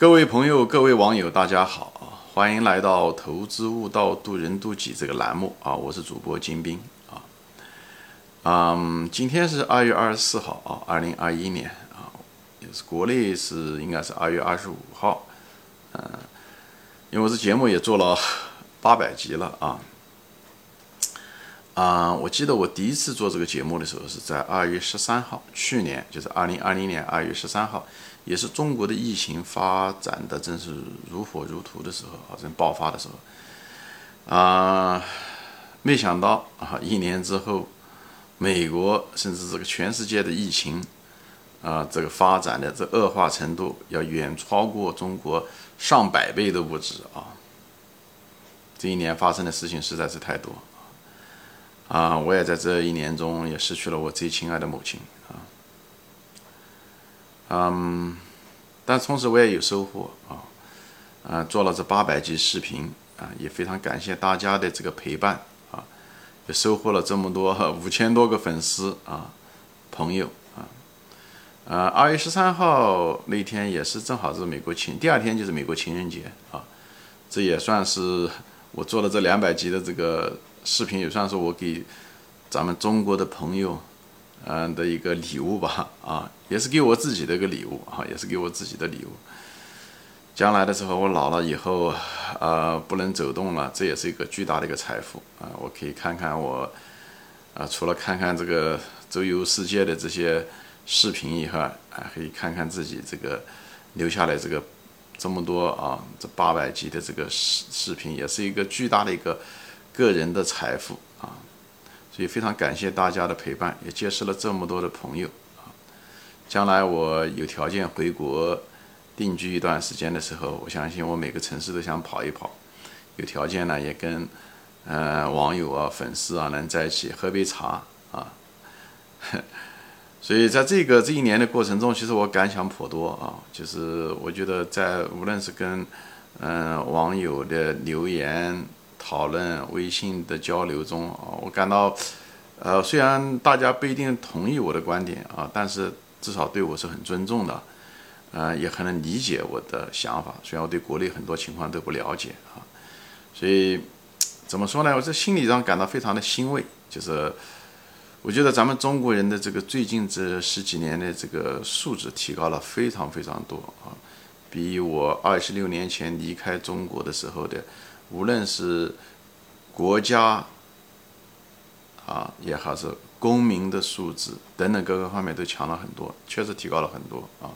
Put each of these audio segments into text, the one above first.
各位朋友、各位网友，大家好，欢迎来到《投资悟道，渡人渡己》这个栏目啊！我是主播金兵啊。嗯，今天是二月二十四号啊，二零二一年啊，也是国内是应该是二月二十五号。嗯，因为这节目也做了八百集了啊。啊，我记得我第一次做这个节目的时候是在二月十三号，去年就是二零二零年二月十三号。也是中国的疫情发展的真是如火如荼的时候啊，正爆发的时候啊，没想到啊，一年之后，美国甚至这个全世界的疫情啊，这个发展的这恶化程度要远超过中国上百倍都不止啊！这一年发生的事情实在是太多啊！我也在这一年中也失去了我最亲爱的母亲。嗯，但同时我也有收获啊，啊，做了这八百集视频啊，也非常感谢大家的这个陪伴啊，也收获了这么多 五千多个粉丝啊，朋友啊，呃，二月十三号那天也是正好是美国情，第二天就是美国情人节啊，这也算是 我做了这两百集的这个视频，也算是我给咱们中国的朋友。嗯的一个礼物吧，啊，也是给我自己的一个礼物啊，也是给我自己的礼物。将来的时候，我老了以后，呃，不能走动了，这也是一个巨大的一个财富啊！我可以看看我，啊，除了看看这个周游世界的这些视频以外，啊，可以看看自己这个留下来这个这么多啊，这八百集的这个视视频，也是一个巨大的一个个人的财富！所以非常感谢大家的陪伴，也结识了这么多的朋友啊！将来我有条件回国定居一段时间的时候，我相信我每个城市都想跑一跑。有条件呢，也跟呃网友啊、粉丝啊能在一起喝杯茶啊。所以在这个这一年的过程中，其实我感想颇多啊。就是我觉得在无论是跟嗯网友的留言。讨论微信的交流中啊，我感到，呃，虽然大家不一定同意我的观点啊，但是至少对我是很尊重的，呃，也很能理解我的想法。虽然我对国内很多情况都不了解啊，所以怎么说呢？我在心理上感到非常的欣慰。就是我觉得咱们中国人的这个最近这十几年的这个素质提高了非常非常多啊，比我二十六年前离开中国的时候的。无论是国家啊，也还是公民的素质等等各个方面都强了很多，确实提高了很多啊！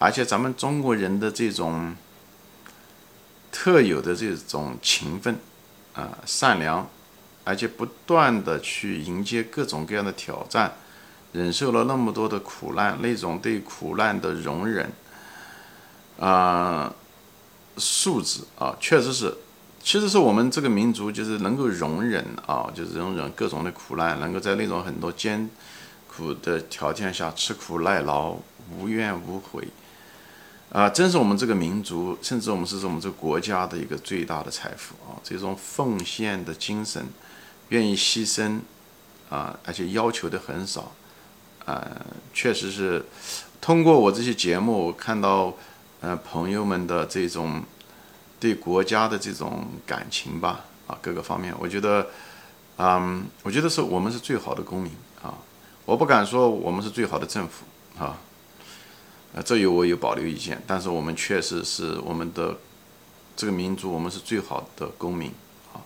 而且咱们中国人的这种特有的这种勤奋啊、善良，而且不断的去迎接各种各样的挑战，忍受了那么多的苦难，那种对苦难的容忍啊，素质啊，确实是。其实是我们这个民族，就是能够容忍啊，就是容忍各种的苦难，能够在那种很多艰苦的条件下吃苦耐劳，无怨无悔，啊，真是我们这个民族，甚至我们是我们这个国家的一个最大的财富啊！这种奉献的精神，愿意牺牲啊，而且要求的很少，啊，确实是通过我这些节目看到，呃，朋友们的这种。对国家的这种感情吧，啊，各个方面，我觉得，嗯，我觉得是我们是最好的公民啊，我不敢说我们是最好的政府啊，呃，这有我有保留意见，但是我们确实是我们的这个民族，我们是最好的公民啊，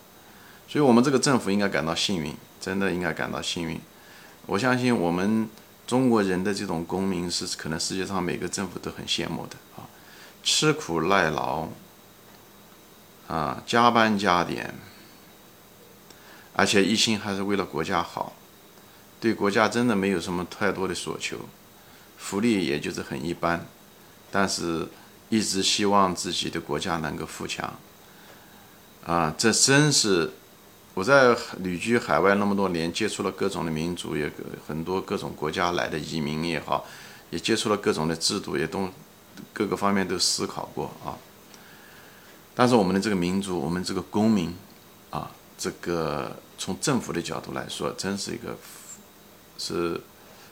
所以我们这个政府应该感到幸运，真的应该感到幸运。我相信我们中国人的这种公民是可能世界上每个政府都很羡慕的啊，吃苦耐劳。啊，加班加点，而且一心还是为了国家好，对国家真的没有什么太多的所求，福利也就是很一般，但是一直希望自己的国家能够富强。啊，这真是我在旅居海外那么多年，接触了各种的民族，也很多各种国家来的移民也好，也接触了各种的制度，也都各个方面都思考过啊。但是我们的这个民族，我们这个公民，啊，这个从政府的角度来说，真是一个是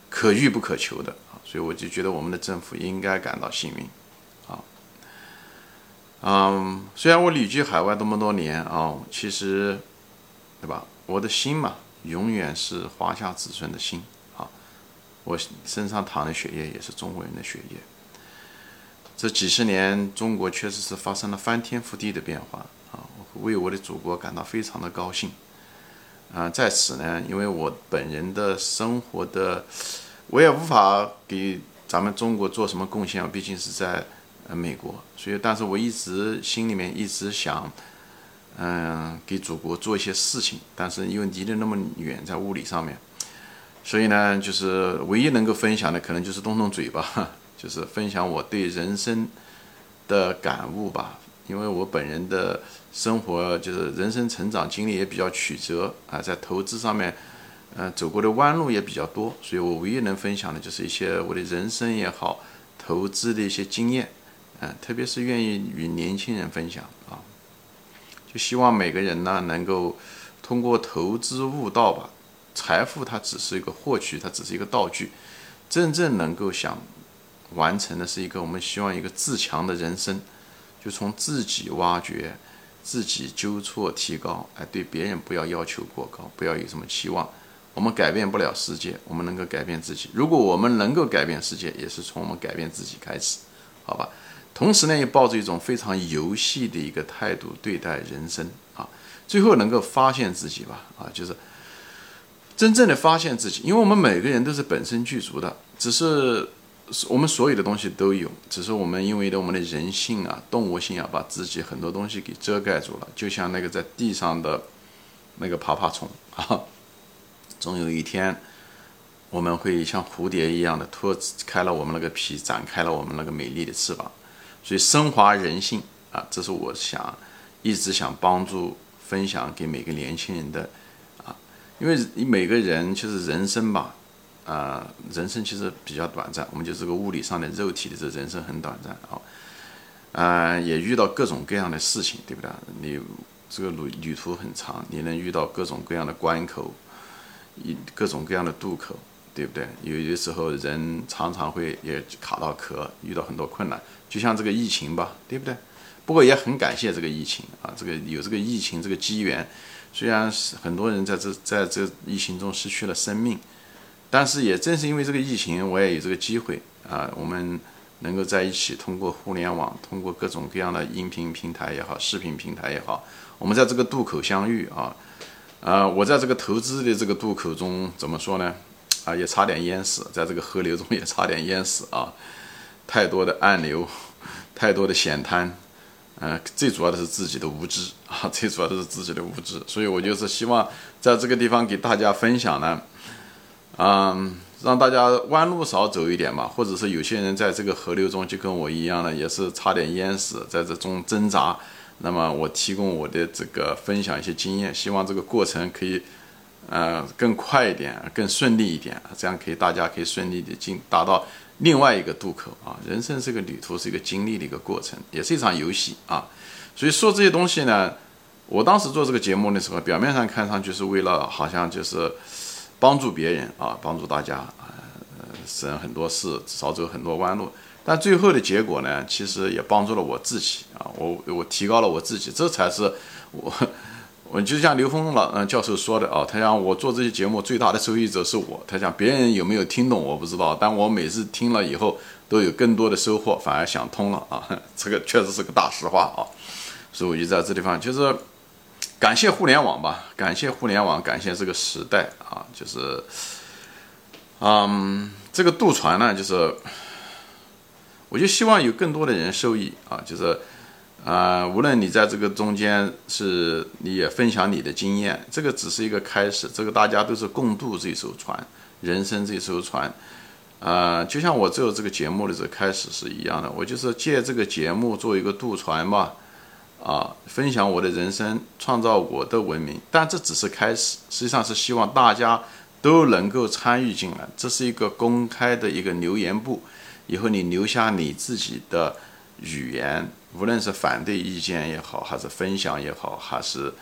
可遇不可求的啊，所以我就觉得我们的政府应该感到幸运，啊，嗯，虽然我旅居海外这么多年啊，其实，对吧？我的心嘛，永远是华夏子孙的心啊。我身上淌的血液也是中国人的血液。这几十年，中国确实是发生了翻天覆地的变化啊！为我的祖国感到非常的高兴啊！在此呢，因为我本人的生活的，我也无法给咱们中国做什么贡献，毕竟是在呃美国，所以，但是我一直心里面一直想，嗯，给祖国做一些事情，但是因为离得那么远，在物理上面，所以呢，就是唯一能够分享的，可能就是动动嘴巴。就是分享我对人生的感悟吧，因为我本人的生活就是人生成长经历也比较曲折啊，在投资上面，呃，走过的弯路也比较多，所以我唯一能分享的就是一些我的人生也好，投资的一些经验，嗯，特别是愿意与年轻人分享啊，就希望每个人呢能够通过投资悟道吧，财富它只是一个获取，它只是一个道具，真正能够想。完成的是一个我们希望一个自强的人生，就从自己挖掘，自己纠错提高，哎，对别人不要要求过高，不要有什么期望。我们改变不了世界，我们能够改变自己。如果我们能够改变世界，也是从我们改变自己开始，好吧？同时呢，也抱着一种非常游戏的一个态度对待人生啊，最后能够发现自己吧，啊，就是真正的发现自己，因为我们每个人都是本身具足的，只是。我们所有的东西都有，只是我们因为的我们的人性啊、动物性啊，把自己很多东西给遮盖住了。就像那个在地上的那个爬爬虫啊，总有一天我们会像蝴蝶一样的脱开了我们那个皮，展开了我们那个美丽的翅膀。所以升华人性啊，这是我想一直想帮助分享给每个年轻人的啊，因为每个人就是人生吧。啊，人生其实比较短暂，我们就是个物理上的肉体的这人生很短暂啊，啊，也遇到各种各样的事情，对不对？你这个旅旅途很长，你能遇到各种各样的关口，一各种各样的渡口，对不对？有的时候人常常会也卡到壳，遇到很多困难，就像这个疫情吧，对不对？不过也很感谢这个疫情啊，这个有这个疫情这个机缘，虽然是很多人在这在这疫情中失去了生命。但是也正是因为这个疫情，我也有这个机会啊，我们能够在一起通过互联网，通过各种各样的音频平台也好，视频平台也好，我们在这个渡口相遇啊，啊，我在这个投资的这个渡口中怎么说呢？啊，也差点淹死，在这个河流中也差点淹死啊，太多的暗流，太多的险滩，嗯，最主要的是自己的无知啊，最主要的是自己的无知，所以我就是希望在这个地方给大家分享呢。嗯，让大家弯路少走一点嘛，或者是有些人在这个河流中就跟我一样的，也是差点淹死，在这中挣扎。那么我提供我的这个分享一些经验，希望这个过程可以呃更快一点，更顺利一点，这样可以大家可以顺利的进达到另外一个渡口啊。人生这个旅途是一个经历的一个过程，也是一场游戏啊。所以说这些东西呢，我当时做这个节目的时候，表面上看上去是为了好像就是。帮助别人啊，帮助大家啊，省很多事，少走很多弯路。但最后的结果呢，其实也帮助了我自己啊，我我提高了我自己，这才是我我就像刘峰老嗯教授说的啊，他讲我做这些节目最大的受益者是我，他讲别人有没有听懂我不知道，但我每次听了以后都有更多的收获，反而想通了啊，这个确实是个大实话啊，所以我就在这地方就是。感谢互联网吧，感谢互联网，感谢这个时代啊，就是，嗯，这个渡船呢，就是，我就希望有更多的人受益啊，就是，啊，无论你在这个中间是你也分享你的经验，这个只是一个开始，这个大家都是共渡这艘船，人生这艘船，啊，就像我做这个节目的这个开始是一样的，我就是借这个节目做一个渡船吧。啊，分享我的人生，创造我的文明，但这只是开始，实际上是希望大家都能够参与进来。这是一个公开的一个留言簿，以后你留下你自己的语言，无论是反对意见也好，还是分享也好，还是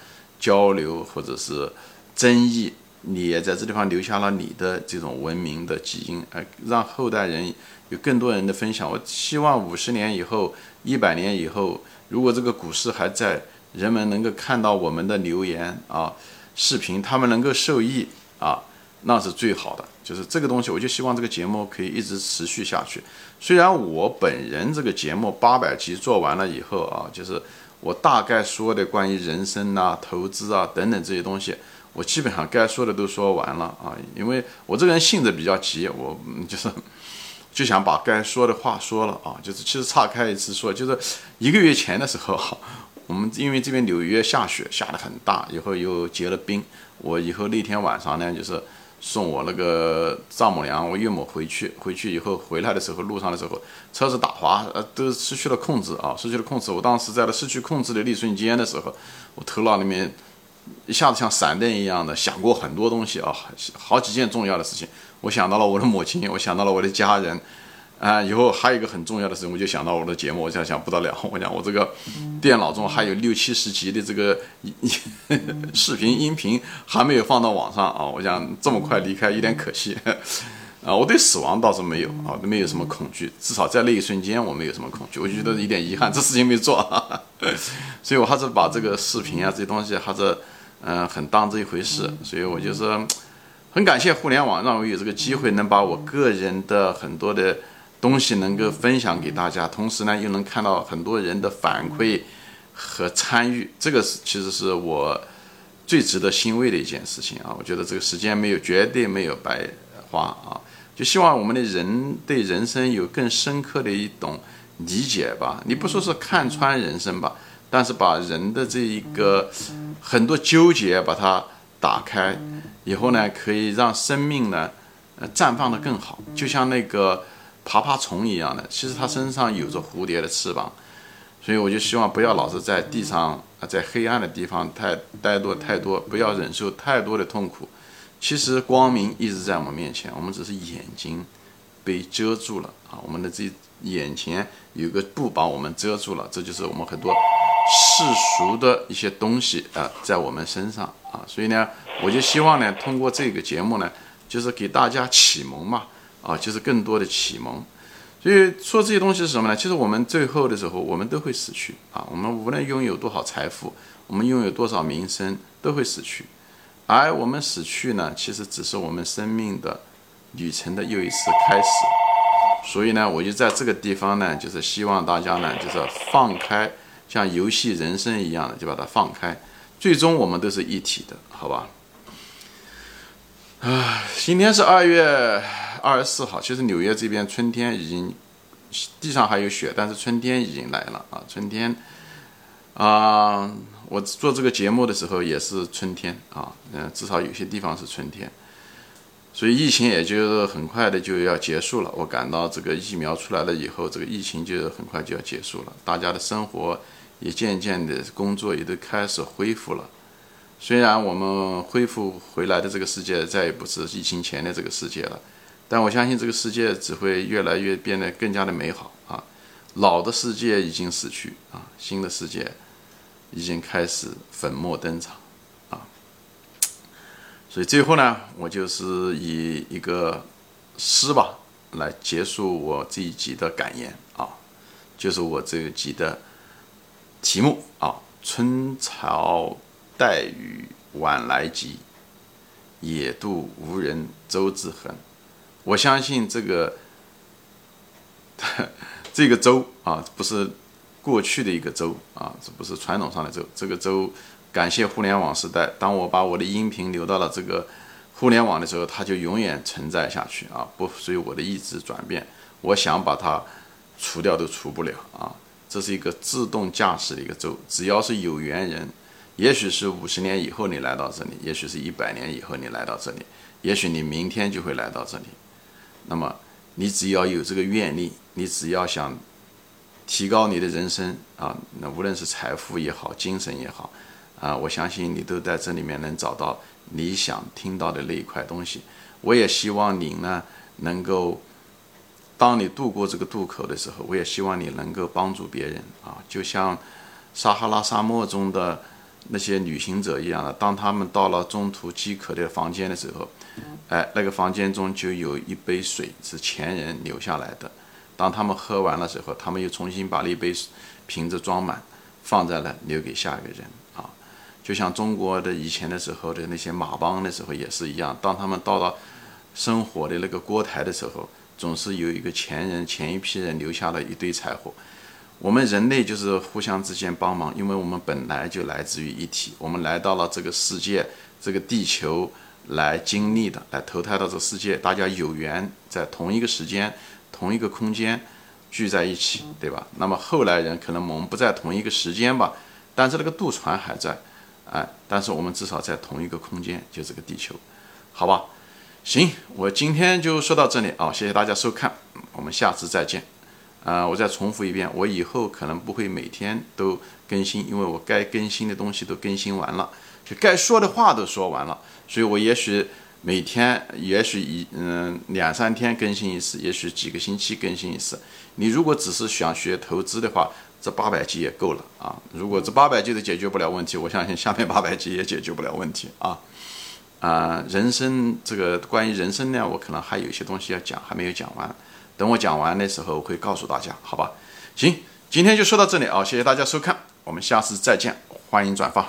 交流或者是争议你也在这地方留下了你的这种文明的基因，呃，让后代人有更多人的分享。我希望五十年以后、一百年以后，如果这个股市还在，人们能够看到我们的留言啊、视频，他们能够受益啊，那是最好的。就是这个东西，我就希望这个节目可以一直持续下去。虽然我本人这个节目八百集做完了以后啊，就是我大概说的关于人生啊、投资啊等等这些东西。我基本上该说的都说完了啊，因为我这个人性子比较急，我就是就想把该说的话说了啊，就是其实岔开一次说，就是一个月前的时候，我们因为这边纽约下雪下的很大，以后又结了冰，我以后那天晚上呢，就是送我那个丈母娘、我岳母回去，回去以后回来的时候，路上的时候车子打滑，呃，都失去了控制啊，失去了控制。我当时在了失去控制的那瞬间的时候，我头脑里面。一下子像闪电一样的想过很多东西啊，好几件重要的事情。我想到了我的母亲，我想到了我的家人，啊，以后还有一个很重要的事情，我就想到我的节目。我想想不得了，我讲我这个电脑中还有六七十集的这个视频音频还没有放到网上啊。我想这么快离开有点可惜 啊。我对死亡倒是没有啊，没有什么恐惧，至少在那一瞬间我没有什么恐惧。我就觉得有点遗憾，这事情没做，所以我还是把这个视频啊这些东西还是。嗯，很当这一回事，所以我就是很感谢互联网，让我有这个机会能把我个人的很多的东西能够分享给大家，同时呢又能看到很多人的反馈和参与，这个是其实是我最值得欣慰的一件事情啊！我觉得这个时间没有绝对没有白花啊！就希望我们的人对人生有更深刻的一种理解吧，你不说是看穿人生吧。但是把人的这一个很多纠结把它打开以后呢，可以让生命呢，呃，绽放的更好，就像那个爬爬虫一样的。其实它身上有着蝴蝶的翅膀，所以我就希望不要老是在地上啊，在黑暗的地方太待多太多，不要忍受太多的痛苦。其实光明一直在我们面前，我们只是眼睛被遮住了啊，我们的这眼前有个布把我们遮住了，这就是我们很多。世俗的一些东西啊，在我们身上啊，所以呢，我就希望呢，通过这个节目呢，就是给大家启蒙嘛，啊，就是更多的启蒙。所以说这些东西是什么呢？其实我们最后的时候，我们都会死去啊。我们无论拥有多少财富，我们拥有多少名声，都会死去。而我们死去呢，其实只是我们生命的旅程的又一次开始。所以呢，我就在这个地方呢，就是希望大家呢，就是放开。像游戏人生一样的，就把它放开，最终我们都是一体的，好吧？啊，今天是二月二十四号，其实纽约这边春天已经地上还有雪，但是春天已经来了啊！春天啊，我做这个节目的时候也是春天啊，嗯，至少有些地方是春天，所以疫情也就很快的就要结束了。我感到这个疫苗出来了以后，这个疫情就很快就要结束了，大家的生活。也渐渐的工作也都开始恢复了，虽然我们恢复回来的这个世界再也不是疫情前的这个世界了，但我相信这个世界只会越来越变得更加的美好啊！老的世界已经死去啊，新的世界已经开始粉墨登场啊！所以最后呢，我就是以一个诗吧来结束我这一集的感言啊，就是我这一集的。题目啊，春潮带雨晚来急，野渡无人舟自横。我相信这个 这个舟啊，不是过去的一个舟啊，这不是传统上的舟。这个舟，感谢互联网时代，当我把我的音频留到了这个互联网的时候，它就永远存在下去啊，不随我的意志转变。我想把它除掉都除不了啊。这是一个自动驾驶的一个舟，只要是有缘人，也许是五十年以后你来到这里，也许是一百年以后你来到这里，也许你明天就会来到这里。那么你只要有这个愿力，你只要想提高你的人生啊，那无论是财富也好，精神也好，啊，我相信你都在这里面能找到你想听到的那一块东西。我也希望你呢能够。当你渡过这个渡口的时候，我也希望你能够帮助别人啊，就像撒哈拉沙漠中的那些旅行者一样的，当他们到了中途饥渴的房间的时候，哎，那个房间中就有一杯水是前人留下来的。当他们喝完了之后，他们又重新把那杯瓶子装满，放在了留给下一个人啊。就像中国的以前的时候的那些马帮的时候也是一样，当他们到了生火的那个锅台的时候，总是有一个前人前一批人留下了一堆柴火。我们人类就是互相之间帮忙，因为我们本来就来自于一体，我们来到了这个世界，这个地球来经历的，来投胎到这个世界，大家有缘在同一个时间、同一个空间聚在一起，对吧？那么后来人可能我们不在同一个时间吧，但是那个渡船还在，哎，但是我们至少在同一个空间，就这个地球，好吧？行，我今天就说到这里啊，谢谢大家收看，我们下次再见。啊，我再重复一遍，我以后可能不会每天都更新，因为我该更新的东西都更新完了，就该说的话都说完了，所以我也许每天，也许一嗯两三天更新一次，也许几个星期更新一次。你如果只是想学投资的话，这八百集也够了啊。如果这八百集都解决不了问题，我相信下面八百集也解决不了问题啊。啊，人生这个关于人生呢，我可能还有一些东西要讲，还没有讲完。等我讲完的时候，我会告诉大家，好吧？行，今天就说到这里啊，谢谢大家收看，我们下次再见，欢迎转发。